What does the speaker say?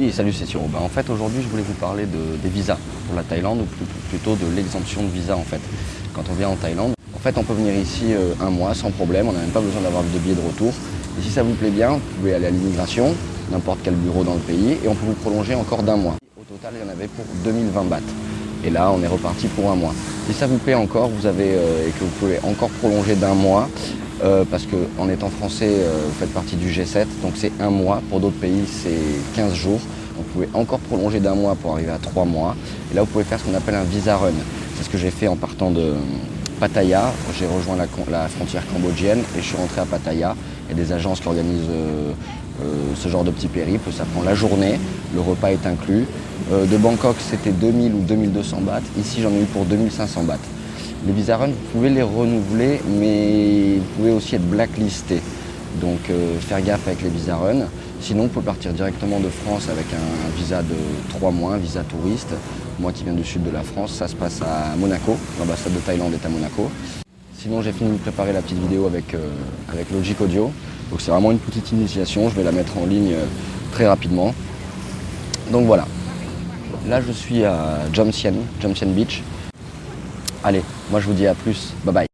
Oui, salut, c'est Siro. En fait, aujourd'hui, je voulais vous parler des visas pour la Thaïlande, ou plutôt de l'exemption de visa, en fait. Quand on vient en Thaïlande, en fait, on peut venir ici euh, un mois sans problème, on n'a même pas besoin d'avoir de billet de retour. Et si ça vous plaît bien, vous pouvez aller à l'immigration, n'importe quel bureau dans le pays, et on peut vous prolonger encore d'un mois. Au total, il y en avait pour 2020 bahts. Et là, on est reparti pour un mois. Si ça vous plaît encore, vous avez euh, et que vous pouvez encore prolonger d'un mois, euh, parce qu'en étant français, vous faites partie du G7, donc c'est un mois. Pour d'autres pays, c'est 15 jours. Vous pouvez encore prolonger d'un mois pour arriver à trois mois. Et là, vous pouvez faire ce qu'on appelle un visa run. C'est ce que j'ai fait en partant de Pattaya. J'ai rejoint la, frontière cambodgienne et je suis rentré à Pattaya. Il y a des agences qui organisent ce genre de petit périple. Ça prend la journée, le repas est inclus. de Bangkok, c'était 2000 ou 2200 bahts. Ici, j'en ai eu pour 2500 bahts. Les visa run, vous pouvez les renouveler, mais vous pouvez aussi être blacklisté. Donc euh, faire gaffe avec les visa run. Sinon, on peut partir directement de France avec un, visa de 3 mois, visa touriste. Moi qui viens du sud de la France, ça se passe à Monaco. L'ambassade de Thaïlande est à Monaco. Sinon, j'ai fini de préparer la petite vidéo avec, euh, avec Logic Audio. Donc c'est vraiment une petite initiation. Je vais la mettre en ligne euh, très rapidement. Donc voilà. Là, je suis à Jomsien, Jomsien Beach. Allez, moi je vous dis à plus. Bye bye.